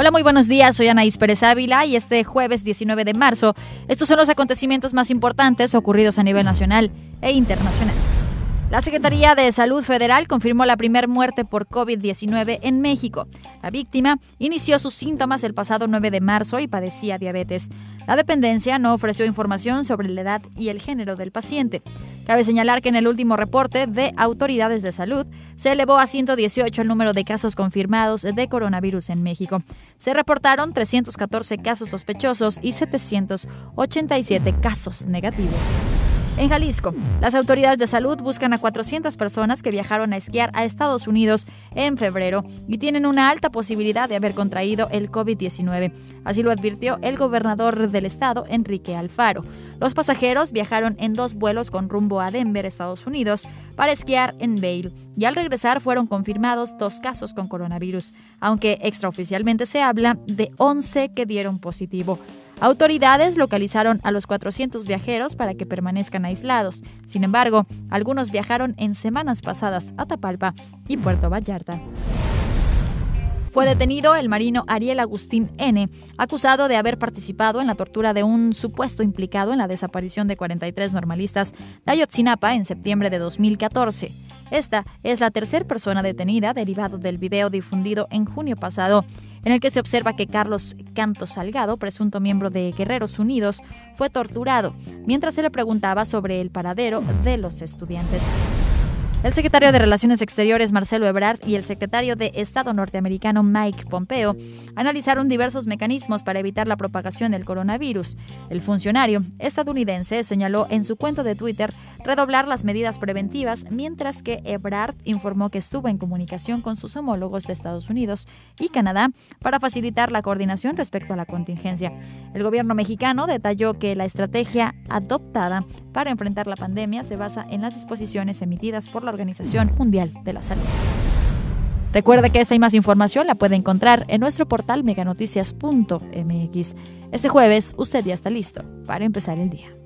Hola, muy buenos días. Soy Anaís Pérez Ávila y este jueves 19 de marzo, estos son los acontecimientos más importantes ocurridos a nivel nacional e internacional. La Secretaría de Salud Federal confirmó la primera muerte por COVID-19 en México. La víctima inició sus síntomas el pasado 9 de marzo y padecía diabetes. La dependencia no ofreció información sobre la edad y el género del paciente. Cabe señalar que en el último reporte de autoridades de salud se elevó a 118 el número de casos confirmados de coronavirus en México. Se reportaron 314 casos sospechosos y 787 casos negativos. En Jalisco, las autoridades de salud buscan a 400 personas que viajaron a esquiar a Estados Unidos en febrero y tienen una alta posibilidad de haber contraído el COVID-19. Así lo advirtió el gobernador del estado, Enrique Alfaro. Los pasajeros viajaron en dos vuelos con rumbo a Denver, Estados Unidos, para esquiar en Vail y al regresar fueron confirmados dos casos con coronavirus, aunque extraoficialmente se habla de 11 que dieron positivo. Autoridades localizaron a los 400 viajeros para que permanezcan aislados. Sin embargo, algunos viajaron en semanas pasadas a Tapalpa y Puerto Vallarta. Fue detenido el marino Ariel Agustín N., acusado de haber participado en la tortura de un supuesto implicado en la desaparición de 43 normalistas de Ayotzinapa en septiembre de 2014. Esta es la tercera persona detenida derivado del video difundido en junio pasado, en el que se observa que Carlos Canto Salgado, presunto miembro de Guerreros Unidos, fue torturado mientras se le preguntaba sobre el paradero de los estudiantes. El secretario de Relaciones Exteriores Marcelo Ebrard y el secretario de Estado norteamericano Mike Pompeo analizaron diversos mecanismos para evitar la propagación del coronavirus. El funcionario estadounidense señaló en su cuenta de Twitter redoblar las medidas preventivas, mientras que Ebrard informó que estuvo en comunicación con sus homólogos de Estados Unidos y Canadá para facilitar la coordinación respecto a la contingencia. El gobierno mexicano detalló que la estrategia adoptada para enfrentar la pandemia se basa en las disposiciones emitidas por la Organización Mundial de la Salud. Recuerde que esta y más información la puede encontrar en nuestro portal meganoticias.mx. Este jueves usted ya está listo para empezar el día.